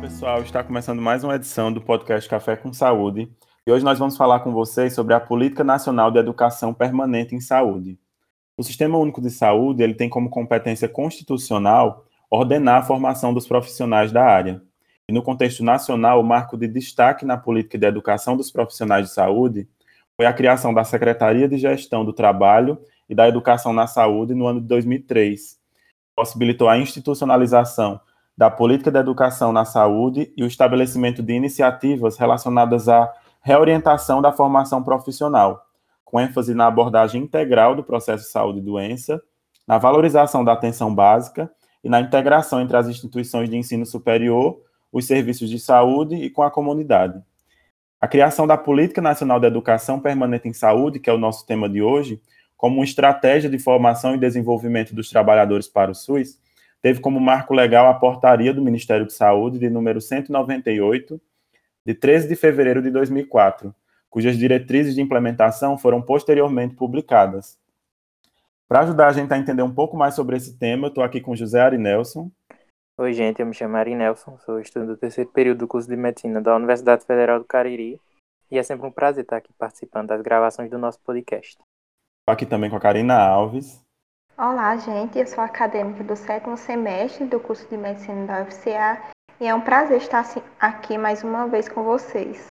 pessoal, está começando mais uma edição do podcast Café com Saúde. E hoje nós vamos falar com vocês sobre a Política Nacional de Educação Permanente em Saúde. O Sistema Único de Saúde ele tem como competência constitucional ordenar a formação dos profissionais da área. E no contexto nacional, o marco de destaque na política de educação dos profissionais de saúde foi a criação da Secretaria de Gestão do Trabalho e da Educação na Saúde no ano de 2003. Possibilitou a institucionalização da política de educação na saúde e o estabelecimento de iniciativas relacionadas à reorientação da formação profissional, com ênfase na abordagem integral do processo saúde e doença, na valorização da atenção básica e na integração entre as instituições de ensino superior, os serviços de saúde e com a comunidade. A criação da Política Nacional de Educação Permanente em Saúde, que é o nosso tema de hoje, como estratégia de formação e desenvolvimento dos trabalhadores para o SUS, teve como marco legal a portaria do Ministério de Saúde de número 198, de 13 de fevereiro de 2004, cujas diretrizes de implementação foram posteriormente publicadas. Para ajudar a gente a entender um pouco mais sobre esse tema, eu estou aqui com José Ari Nelson. Oi, gente, eu me chamo Ari Nelson, sou estudante do terceiro período do curso de Medicina da Universidade Federal do Cariri, e é sempre um prazer estar aqui participando das gravações do nosso podcast. Estou aqui também com a Karina Alves. Olá, gente. Eu sou acadêmica do sétimo semestre do curso de Medicina da UFCA e é um prazer estar aqui mais uma vez com vocês.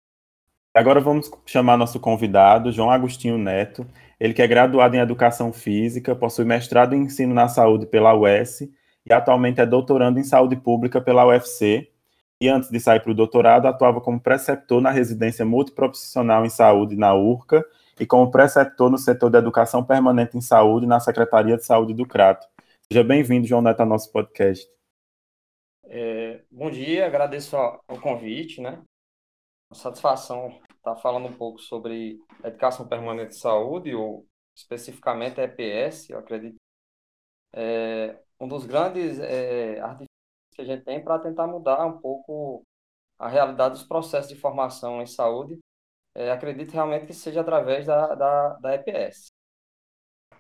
Agora vamos chamar nosso convidado, João Agostinho Neto. Ele que é graduado em Educação Física, possui mestrado em Ensino na Saúde pela UES e atualmente é doutorando em Saúde Pública pela UFC. E antes de sair para o doutorado, atuava como preceptor na residência multiprofissional em saúde na URCA e como preceptor no setor de educação permanente em saúde na Secretaria de Saúde do Crato. Seja bem-vindo, João Neto, ao nosso podcast. É, bom dia, agradeço o convite, né? Satisfação estar falando um pouco sobre educação permanente em saúde, ou especificamente EPS, eu acredito. É um dos grandes é, artifícios que a gente tem para tentar mudar um pouco a realidade dos processos de formação em saúde é, acredito realmente que seja através da, da, da EPS.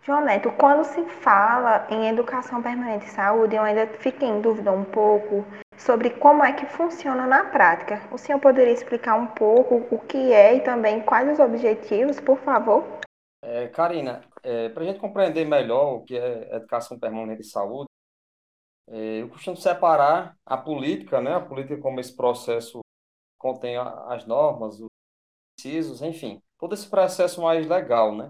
João Neto, quando se fala em educação permanente e saúde, eu ainda fiquei em dúvida um pouco sobre como é que funciona na prática. O senhor poderia explicar um pouco o que é e também quais os objetivos, por favor? É, Karina, é, para a gente compreender melhor o que é educação permanente e saúde, é, eu costumo separar a política, né, a política como esse processo contém as normas, precisos, enfim, todo esse processo mais legal, né?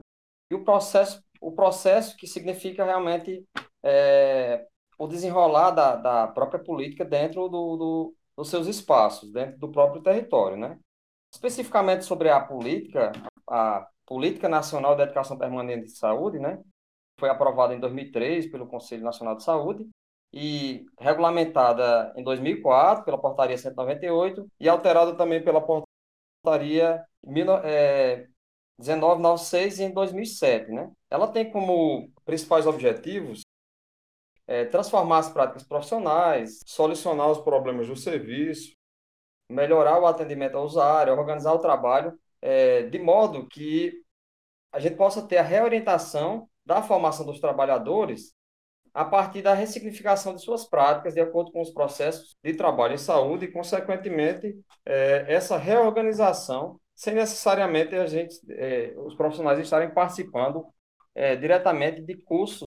E o processo, o processo que significa realmente é, o desenrolar da, da própria política dentro do, do, dos seus espaços, dentro do próprio território, né? Especificamente sobre a política, a Política Nacional de Educação Permanente de Saúde, né? Foi aprovada em 2003 pelo Conselho Nacional de Saúde e regulamentada em 2004 pela Portaria 198 e alterada também pela Portaria é, 1996 e em 2007, né? Ela tem como principais objetivos é, transformar as práticas profissionais, solucionar os problemas do serviço, melhorar o atendimento ao usuário, organizar o trabalho é, de modo que a gente possa ter a reorientação da formação dos trabalhadores a partir da ressignificação de suas práticas de acordo com os processos de trabalho em saúde e, consequentemente, é, essa reorganização sem necessariamente a gente, é, os profissionais estarem participando é, diretamente de cursos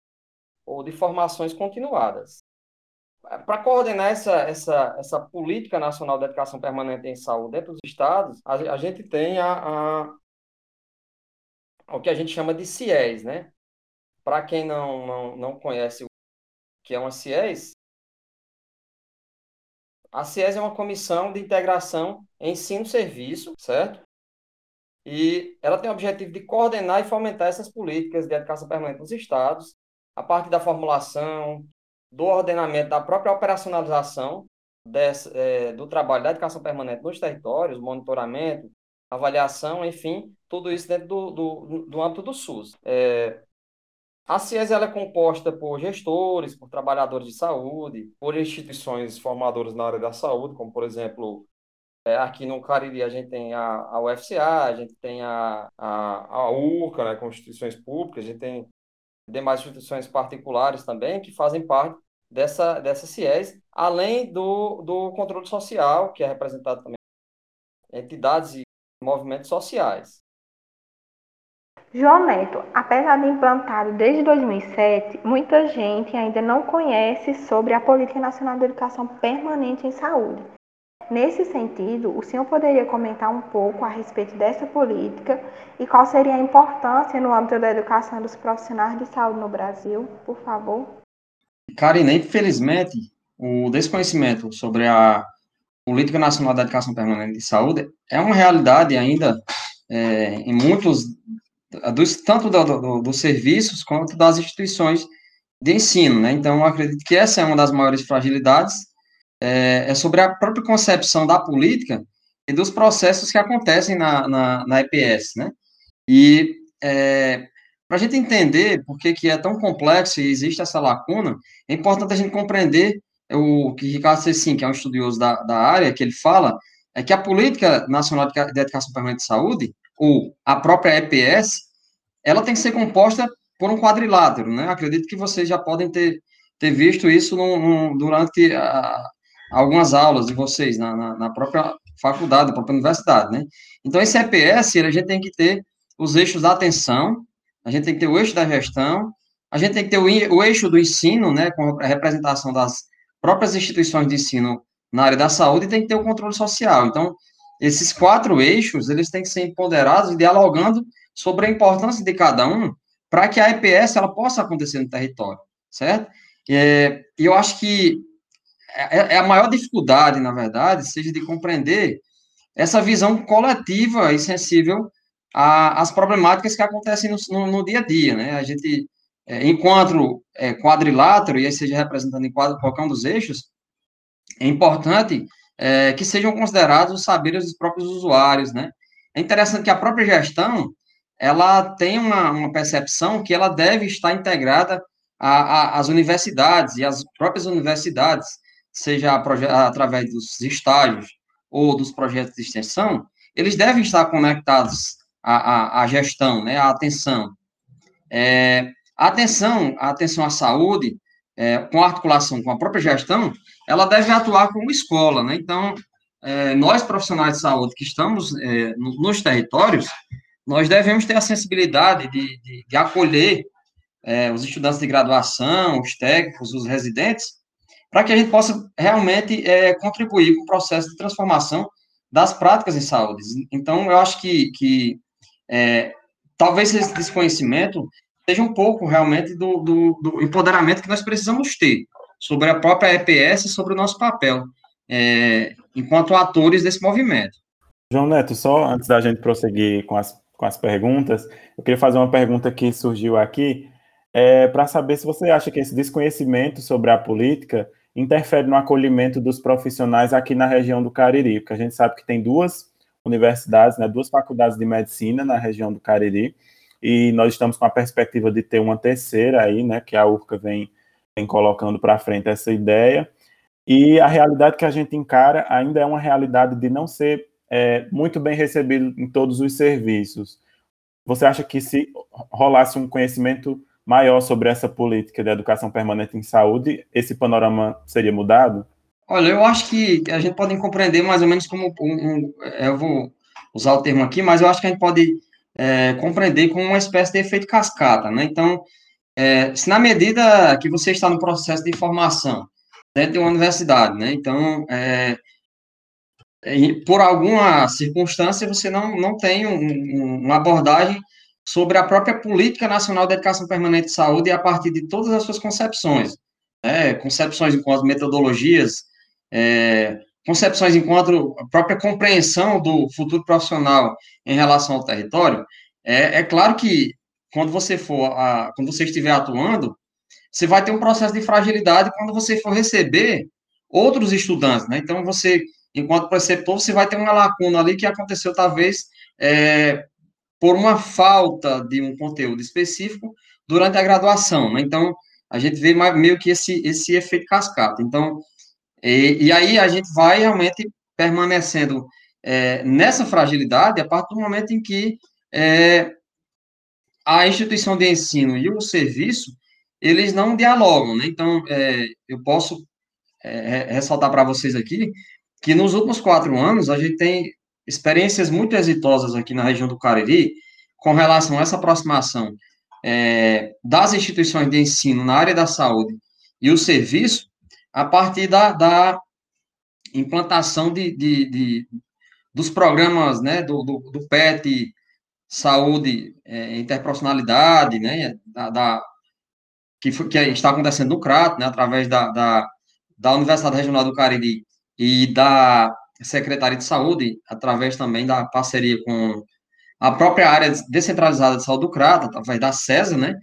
ou de formações continuadas. Para coordenar essa, essa, essa política nacional de educação permanente em saúde dentro dos estados, a, a gente tem a, a, o que a gente chama de CIES, né? Para quem não, não, não conhece que é uma CIES, a CIES é uma comissão de integração ensino-serviço, certo? E ela tem o objetivo de coordenar e fomentar essas políticas de educação permanente nos estados, a partir da formulação, do ordenamento, da própria operacionalização desse, é, do trabalho da educação permanente nos territórios, monitoramento, avaliação, enfim, tudo isso dentro do, do, do âmbito do SUS. É, a CIES é composta por gestores, por trabalhadores de saúde, por instituições formadoras na área da saúde, como, por exemplo, é, aqui no Cariri a gente tem a, a UFCA, a gente tem a, a, a URCA, né, com instituições públicas, a gente tem demais instituições particulares também que fazem parte dessa, dessa CIES, além do, do controle social, que é representado também entidades e movimentos sociais. João Neto, apesar de implantado desde 2007, muita gente ainda não conhece sobre a Política Nacional de Educação Permanente em Saúde. Nesse sentido, o senhor poderia comentar um pouco a respeito dessa política e qual seria a importância no âmbito da educação dos profissionais de saúde no Brasil, por favor? Karina, infelizmente, o desconhecimento sobre a Política Nacional da Educação Permanente de Saúde é uma realidade ainda é, em muitos, dos, tanto do, do, dos serviços quanto das instituições de ensino, né? Então, acredito que essa é uma das maiores fragilidades é, é, sobre a própria concepção da política e dos processos que acontecem na, na, na EPS, né? E é, para a gente entender por que, que é tão complexo e existe essa lacuna, é importante a gente compreender o que Ricardo Cecim, que é um estudioso da, da área, que ele fala, é que a Política Nacional de Educação Permanente de Saúde, ou a própria EPS, ela tem que ser composta por um quadrilátero, né? Acredito que vocês já podem ter, ter visto isso no, no, durante a, algumas aulas de vocês na, na, na, própria faculdade, na própria universidade, né? Então, esse EPS, a gente tem que ter os eixos da atenção, a gente tem que ter o eixo da gestão, a gente tem que ter o, o eixo do ensino, né, com a representação das próprias instituições de ensino na área da saúde, e tem que ter o controle social. Então, esses quatro eixos, eles têm que ser empoderados e dialogando sobre a importância de cada um, para que a EPS ela possa acontecer no território, certo? É, e eu acho que é, é, a maior dificuldade, na verdade, seja de compreender essa visão coletiva e sensível às problemáticas que acontecem no, no, no, dia a dia, né? A gente, é, enquanto é, quadrilátero, e aí seja representando em quadro, qualquer um dos eixos, é importante que sejam considerados os saberes dos próprios usuários, né? É interessante que a própria gestão, ela tem uma, uma percepção que ela deve estar integrada às universidades, e as próprias universidades seja através dos estágios ou dos projetos de extensão, eles devem estar conectados à, à, à gestão, né, à atenção. É, a atenção, a atenção à saúde, é, com articulação com a própria gestão, ela deve atuar como escola, né? Então, é, nós profissionais de saúde que estamos é, nos territórios, nós devemos ter a sensibilidade de, de, de acolher é, os estudantes de graduação, os técnicos, os residentes, para que a gente possa realmente é, contribuir com o processo de transformação das práticas em saúde. Então, eu acho que, que é, talvez esse desconhecimento seja um pouco realmente do, do, do, empoderamento que nós precisamos ter sobre a própria EPS e sobre o nosso papel é, enquanto atores desse movimento. João Neto, só antes da gente prosseguir com as, com as perguntas, eu queria fazer uma pergunta que surgiu aqui, é, para saber se você acha que esse desconhecimento sobre a política interfere no acolhimento dos profissionais aqui na região do Cariri, porque a gente sabe que tem duas universidades, né, duas faculdades de medicina na região do Cariri, e nós estamos com a perspectiva de ter uma terceira aí, né, que a URCA vem, vem colocando para frente essa ideia, e a realidade que a gente encara ainda é uma realidade de não ser é, muito bem recebido em todos os serviços. Você acha que se rolasse um conhecimento maior sobre essa política de educação permanente em saúde, esse panorama seria mudado? Olha, eu acho que a gente pode compreender mais ou menos como um, um eu vou usar o termo aqui, mas eu acho que a gente pode é, compreender como uma espécie de efeito cascata, né? Então, é, se na medida que você está no processo de formação dentro de uma universidade, né? Então, é, por alguma circunstância, você não, não tem um, uma abordagem sobre a própria Política Nacional de Educação Permanente de Saúde e a partir de todas as suas concepções, né, concepções enquanto metodologias, é, concepções enquanto a própria compreensão do futuro profissional em relação ao território, é, é claro que quando você for, a, quando você estiver atuando, você vai ter um processo de fragilidade quando você for receber outros estudantes, né? Então, você, enquanto preceptor, você vai ter uma lacuna ali que aconteceu, talvez, é, por uma falta de um conteúdo específico durante a graduação, né? Então, a gente vê meio que esse, esse efeito cascata. Então, e, e aí a gente vai realmente permanecendo é, nessa fragilidade a partir do momento em que é, a instituição de ensino e o serviço, eles não dialogam, né? Então, é, eu posso é, ressaltar para vocês aqui que nos últimos quatro anos a gente tem experiências muito exitosas aqui na região do Cariri com relação a essa aproximação é, das instituições de ensino na área da saúde e o serviço a partir da, da implantação de, de, de, dos programas né, do, do, do PET, saúde, é, interprofissionalidade, né, da, da, que, que está acontecendo no CRAT, né, através da, da, da Universidade Regional do Cariri e da Secretaria de Saúde, através também da parceria com a própria área descentralizada de saúde do CRAT, através da CESA, né,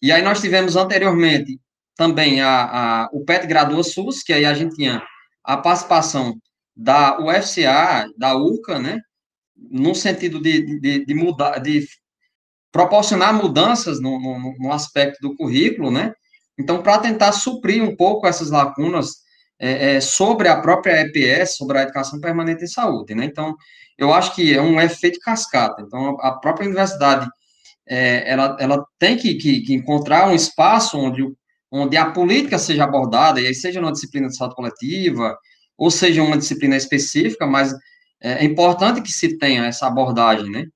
e aí nós tivemos anteriormente também a, a, o PET Gradua SUS, que aí a gente tinha a participação da UFCA, da URCA, né, no sentido de, de, de mudar, de proporcionar mudanças no, no, no, aspecto do currículo, né? Então, para tentar suprir um pouco essas lacunas é, é, sobre a própria EPS, sobre a educação permanente em saúde, né? Então, eu acho que é um efeito cascata. Então, a própria universidade, é, ela, ela tem que, que, que, encontrar um espaço onde, onde a política seja abordada, e aí seja numa disciplina de saúde coletiva, ou seja uma disciplina específica, mas é, é importante que se tenha essa abordagem, né?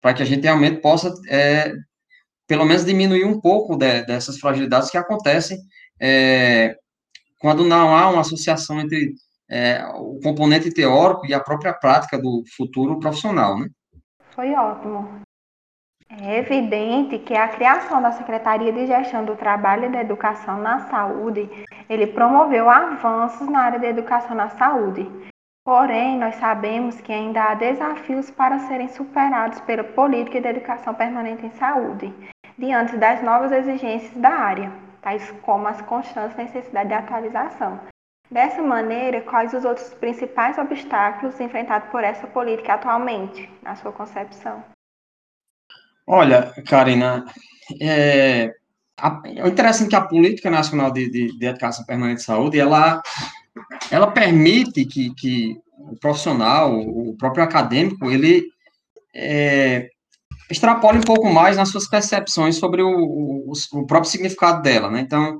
Para que a gente realmente possa, é, pelo menos, diminuir um pouco de, dessas fragilidades que acontecem é, quando não há uma associação entre é, o componente teórico e a própria prática do futuro profissional, né? Foi ótimo. É evidente que a criação da Secretaria de Gestão do Trabalho e da Educação na Saúde, ele promoveu avanços na área da educação na saúde. Porém, nós sabemos que ainda há desafios para serem superados pela política de educação permanente em saúde, diante das novas exigências da área, tais como as constantes necessidades de atualização. Dessa maneira, quais os outros principais obstáculos enfrentados por essa política atualmente, na sua concepção? Olha, Karina, é, é interessante que a Política Nacional de, de, de, Educação Permanente de Saúde, ela, ela permite que, que o profissional, o próprio acadêmico, ele é, extrapole um pouco mais nas suas percepções sobre o, o, o próprio significado dela, né? Então,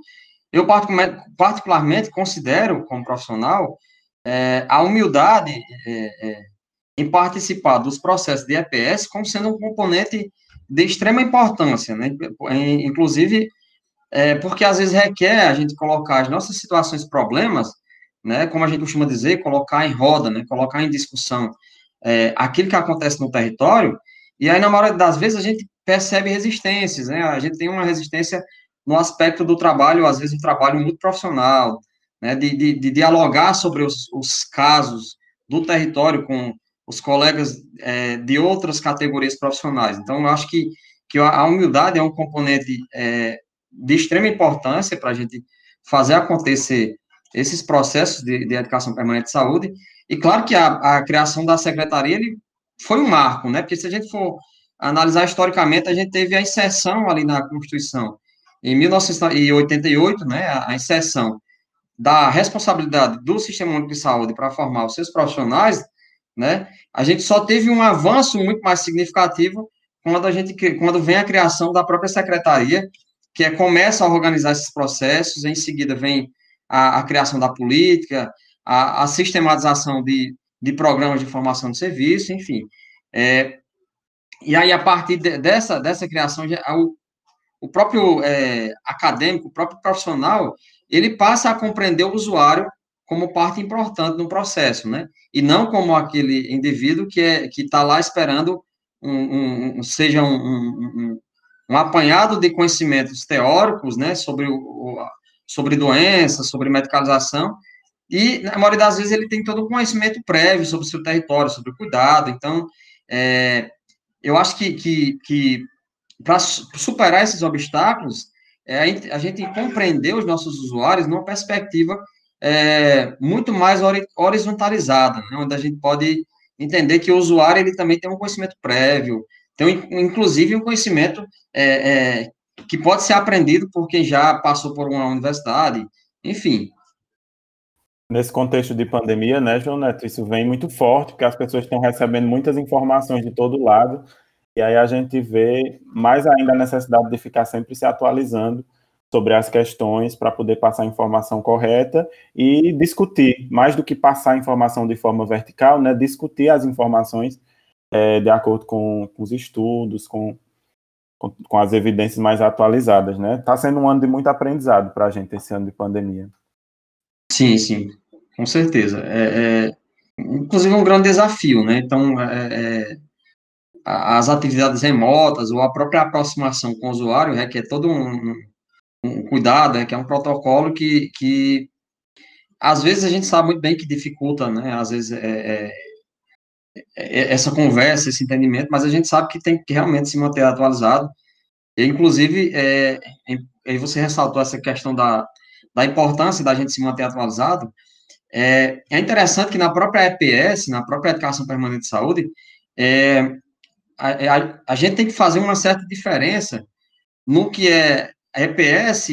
eu particularmente, considero, como profissional, é, a humildade é, é em participar dos processos de EPS como sendo um componente de extrema importância, né? Inclusive, é, porque às vezes requer a gente colocar as nossas situações, problemas, né? Como a gente costuma dizer, colocar em roda, né? Colocar em discussão é, aquilo que acontece no território, e aí, na maioria das vezes, a gente percebe resistências, né? A gente tem uma resistência no aspecto do trabalho, às vezes um trabalho muito profissional, né? De, de, de dialogar sobre os, os casos do território com os colegas é, de outras categorias profissionais. Então, eu acho que, que a humildade é um componente é, de extrema importância para a gente fazer acontecer esses processos de, de, educação permanente de saúde. E claro que a, a criação da secretaria ele foi um marco, né? Porque se a gente for analisar historicamente, a gente teve a inserção ali na Constituição em 1988, né? A, inserção da responsabilidade do Sistema Único de Saúde para formar os seus profissionais né? A gente só teve um avanço muito mais significativo quando a gente quando vem a criação da própria secretaria, que é, começa a organizar esses processos, em seguida vem a, a criação da política, a, a, sistematização de, de programas de formação de serviço, enfim. É, e aí, a partir de, dessa, dessa criação, o, o próprio é, acadêmico, o próprio profissional, ele passa a compreender o usuário como parte importante no processo, né? E não como aquele indivíduo que é está lá esperando um, um seja um, um, um, apanhado de conhecimentos teóricos, né, sobre o, sobre doenças, sobre medicalização, e na maioria das vezes ele tem todo o conhecimento prévio sobre o seu território, sobre o cuidado. Então, é, eu acho que, que, que para superar esses obstáculos, é, a gente compreender os nossos usuários numa perspectiva é, muito mais horizontalizada, né, onde a gente pode entender que o usuário ele também tem um conhecimento prévio, tem inclusive um conhecimento é, é, que pode ser aprendido por quem já passou por uma universidade, enfim. Nesse contexto de pandemia, né, João Neto, isso vem muito forte, porque as pessoas estão recebendo muitas informações de todo lado, e aí a gente vê mais ainda a necessidade de ficar sempre se atualizando sobre as questões para poder passar a informação correta e discutir, mais do que passar a informação de forma vertical, né, discutir as informações é, de acordo com, com, os estudos, com, com, com, as evidências mais atualizadas, né? Está sendo um ano de muito aprendizado para a gente esse ano de pandemia. Sim, sim, com certeza. É, é, inclusive um grande desafio, né? Então, é, é as atividades remotas ou a própria aproximação com o usuário requer todo um, um cuidado, é que é um protocolo que, que às vezes a gente sabe muito bem que dificulta, né? Às vezes é, é, é, essa conversa, esse entendimento, mas a gente sabe que tem que realmente se manter atualizado. E, inclusive, é, você ressaltou essa questão da, da importância da gente se manter atualizado. É, é interessante que na própria EPS, na própria Educação Permanente de Saúde, é, a, a, a gente tem que fazer uma certa diferença no que é EPS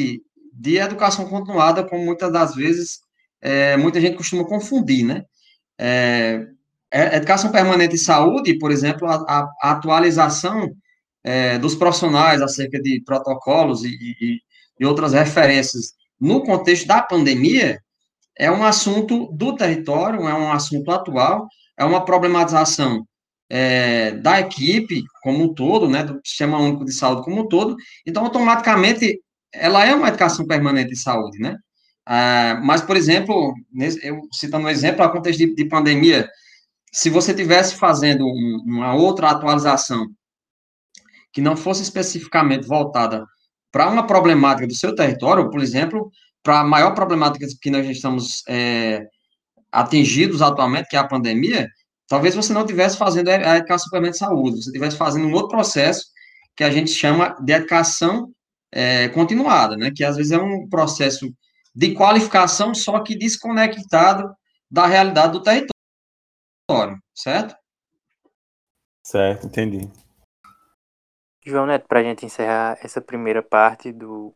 de educação continuada, como muitas das vezes é, muita gente costuma confundir, né? É, é educação permanente e saúde, por exemplo, a, a atualização é, dos profissionais acerca de protocolos e, e, e, outras referências no contexto da pandemia é um assunto do território, é um assunto atual, é uma problematização é, da equipe como um todo, né, do Sistema Único de Saúde como um todo, então, automaticamente, ela é uma educação permanente de saúde, né? Ah, mas, por exemplo, eu citando um exemplo, a contexto de, de pandemia, se você tivesse fazendo um, uma outra atualização que não fosse especificamente voltada para uma problemática do seu território, por exemplo, para a maior problemática que nós estamos é, atingidos atualmente, que é a pandemia, Talvez você não estivesse fazendo a educação suplemento de saúde, você estivesse fazendo um outro processo que a gente chama de educação é, continuada, né? Que às vezes é um processo de qualificação, só que desconectado da realidade do território, certo? Certo, entendi. João Neto, para a gente encerrar essa primeira parte do,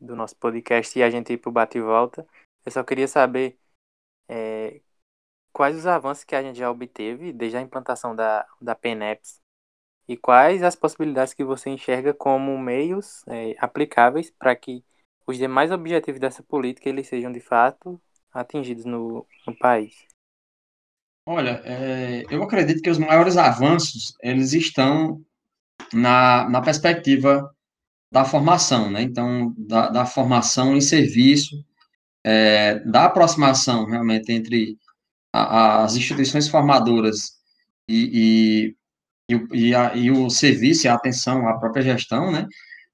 do nosso podcast e a gente ir para o bate e volta, eu só queria saber é, quais os avanços que a gente já obteve desde a implantação da, da PENEPS e quais as possibilidades que você enxerga como meios é, aplicáveis para que os demais objetivos dessa política eles sejam de fato atingidos no, no país. Olha, é, eu acredito que os maiores avanços eles estão na, na perspectiva da formação, né? Então, da, da formação em serviço, é, da aproximação realmente entre as instituições formadoras e, e, e, a, e, o serviço a atenção à própria gestão, né,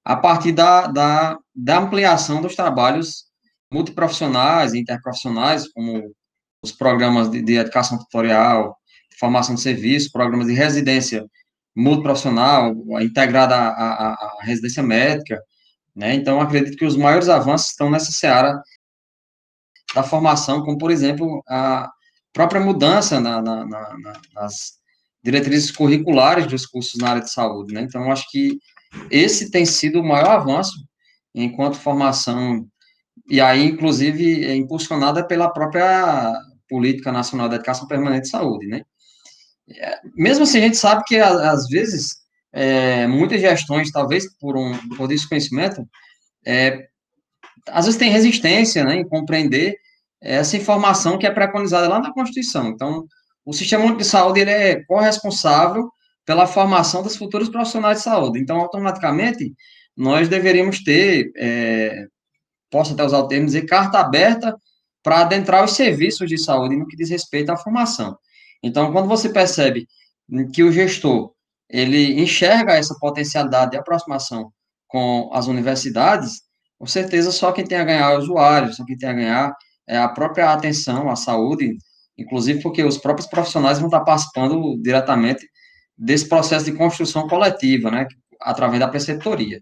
a partir da, da, da ampliação dos trabalhos multiprofissionais interprofissionais, como os programas de, de educação tutorial, formação de serviço, programas de residência multiprofissional, integrada à, à, à residência médica, né, então acredito que os maiores avanços estão nessa seara da formação, como, por exemplo, a, própria mudança na, na, na, nas diretrizes curriculares dos cursos na área de saúde, né? Então, acho que esse tem sido o maior avanço enquanto formação, e aí, inclusive, é impulsionada pela própria Política Nacional da Educação Permanente de Saúde, né? Mesmo assim, a gente sabe que, às vezes, é, muitas gestões, talvez por um por desconhecimento, é, às vezes tem resistência, né, em compreender essa informação que é preconizada lá na Constituição. Então, o Sistema de Saúde ele é corresponsável pela formação dos futuros profissionais de saúde. Então, automaticamente, nós deveríamos ter, é, posso até usar o termo, dizer, carta aberta para adentrar os serviços de saúde no que diz respeito à formação. Então, quando você percebe que o gestor ele enxerga essa potencialidade de aproximação com as universidades, com certeza só quem tem a ganhar é o usuário, só quem tem a ganhar é, a própria atenção à saúde, inclusive porque os próprios profissionais vão estar participando diretamente desse processo de construção coletiva, né, através da preceptoria.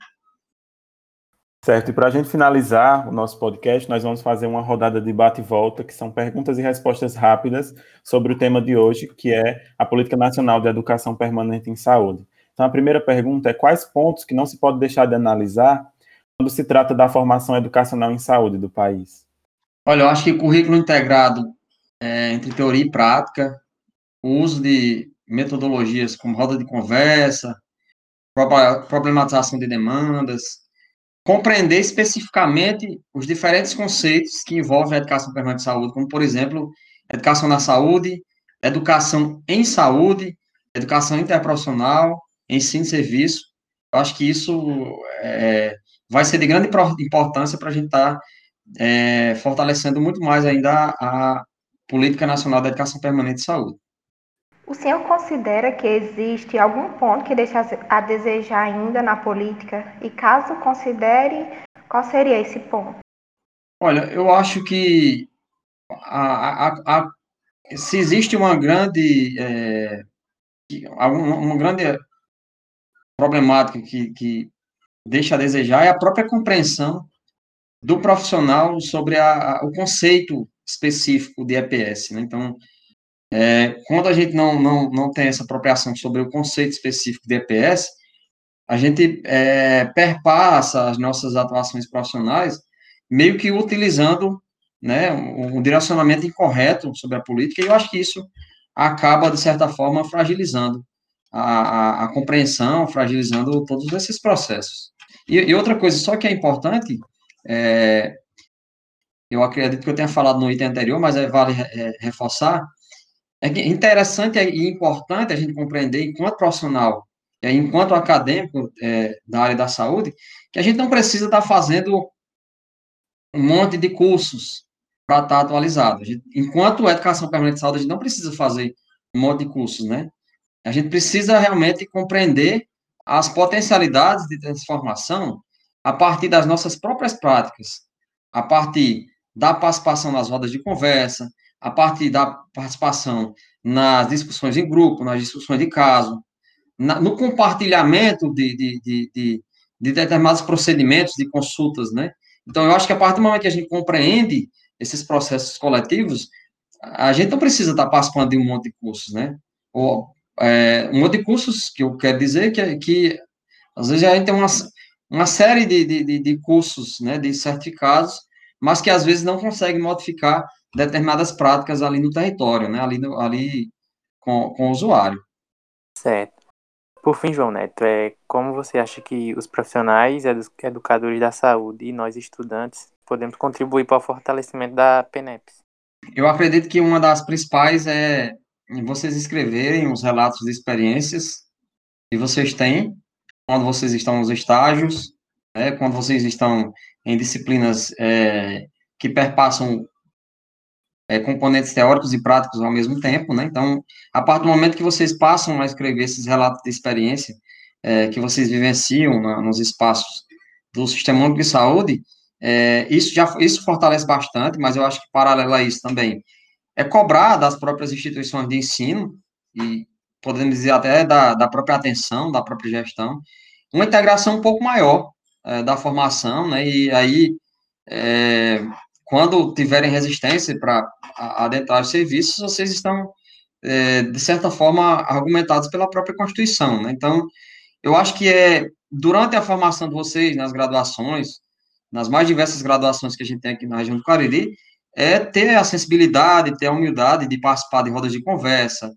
Certo, e para a gente finalizar o nosso podcast, nós vamos fazer uma rodada de bate e volta, que são perguntas e respostas rápidas sobre o tema de hoje, que é a Política Nacional de Educação Permanente em Saúde. Então, a primeira pergunta é quais pontos que não se pode deixar de analisar quando se trata da formação educacional em saúde do país? Olha, eu acho que currículo integrado é, entre teoria e prática, o uso de metodologias como roda de conversa, problematização de demandas, compreender especificamente os diferentes conceitos que envolvem a educação permanente de saúde, como, por exemplo, educação na saúde, educação em saúde, educação interprofissional, ensino e serviço. Eu acho que isso é, vai ser de grande importância para a gente estar tá, é, fortalecendo muito mais ainda a Política Nacional da Educação Permanente de Saúde. O senhor considera que existe algum ponto que deixa a desejar ainda na política? E caso considere, qual seria esse ponto? Olha, eu acho que a, a, a, se existe uma grande, é, uma grande problemática que, que deixa a desejar é a própria compreensão do profissional sobre a, o conceito específico de EPS. Né? Então, é, quando a gente não, não, não tem essa apropriação sobre o conceito específico de EPS, a gente é, perpassa as nossas atuações profissionais meio que utilizando né, um, um direcionamento incorreto sobre a política, e eu acho que isso acaba, de certa forma, fragilizando a, a, a compreensão, fragilizando todos esses processos. E, e, outra coisa, só que é importante, é, eu acredito que eu tenha falado no item anterior, mas é, vale reforçar, é interessante e importante a gente compreender, enquanto profissional, enquanto acadêmico é, da área da saúde, que a gente não precisa estar fazendo um monte de cursos para estar atualizado. Gente, enquanto educação permanente de saúde, a gente não precisa fazer um monte de cursos, né? A gente precisa realmente compreender as potencialidades de transformação a partir das nossas próprias práticas, a partir da participação nas rodas de conversa, a partir da participação nas discussões em grupo, nas discussões de caso, na, no compartilhamento de, de, de, de, de determinados procedimentos de consultas, né? Então, eu acho que a partir do momento que a gente compreende esses processos coletivos, a gente não precisa estar participando de um monte de cursos, né? Ou, é, um monte de cursos que eu quero dizer que, que às vezes a gente tem uma, uma série de, de, de cursos, né, de certificados, mas que às vezes não consegue modificar determinadas práticas ali no território, né, ali, no, ali com, com o usuário. Certo. Por fim, João Neto, é, como você acha que os profissionais, educadores da saúde e nós estudantes podemos contribuir para o fortalecimento da PENEPS? Eu acredito que uma das principais é vocês escreverem os relatos de experiências que vocês têm quando vocês estão nos estágios, né, quando vocês estão em disciplinas é, que perpassam é, componentes teóricos e práticos ao mesmo tempo, né? Então, a partir do momento que vocês passam a escrever esses relatos de experiência é, que vocês vivenciam na, nos espaços do Sistema Único de Saúde, é, isso já isso fortalece bastante, mas eu acho que paralelo a isso também é cobrar das próprias instituições de ensino e podemos dizer até da, da própria atenção, da própria gestão, uma integração um pouco maior é, da formação, né? E aí é, quando tiverem resistência para adentrar os serviços, vocês estão, é, de certa forma, argumentados pela própria Constituição. Né? Então, eu acho que é durante a formação de vocês, nas graduações, nas mais diversas graduações que a gente tem aqui na região do Cariri, é ter a sensibilidade, ter a humildade de participar de rodas de conversa,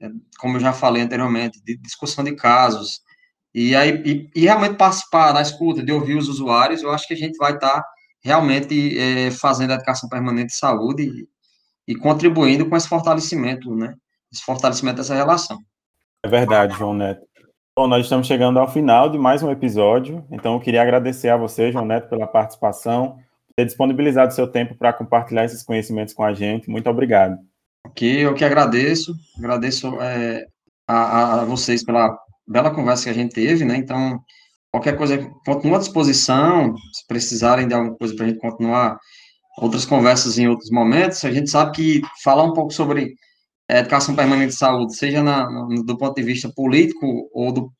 é, como eu já falei anteriormente, de discussão de casos, e aí e, e realmente participar da escuta, de ouvir os usuários, eu acho que a gente vai estar tá realmente é, fazendo a educação permanente de saúde e, e, contribuindo com esse fortalecimento, né? Esse fortalecimento dessa relação. É verdade, João Neto. Bom, nós estamos chegando ao final de mais um episódio, então eu queria agradecer a você, João Neto, pela participação, por ter disponibilizado seu tempo para compartilhar esses conhecimentos com a gente. Muito obrigado. Ok, eu que agradeço, agradeço é, a, a vocês pela bela conversa que a gente teve, né? Então, Qualquer coisa, continua à disposição, se precisarem de alguma coisa para a gente continuar outras conversas em outros momentos. A gente sabe que falar um pouco sobre educação permanente de saúde, seja na, no, do ponto de vista político ou do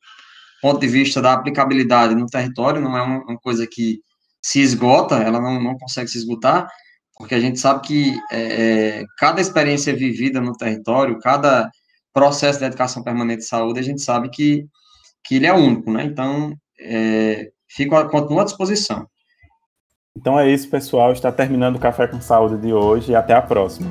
ponto de vista da aplicabilidade no território, não é uma, uma coisa que se esgota, ela não, não consegue se esgotar, porque a gente sabe que é, cada experiência vivida no território, cada processo de educação permanente de saúde, a gente sabe que, que ele é único, né? Então, é, fico, continuo à disposição. Então é isso, pessoal. Está terminando o Café com Saúde de hoje até a próxima.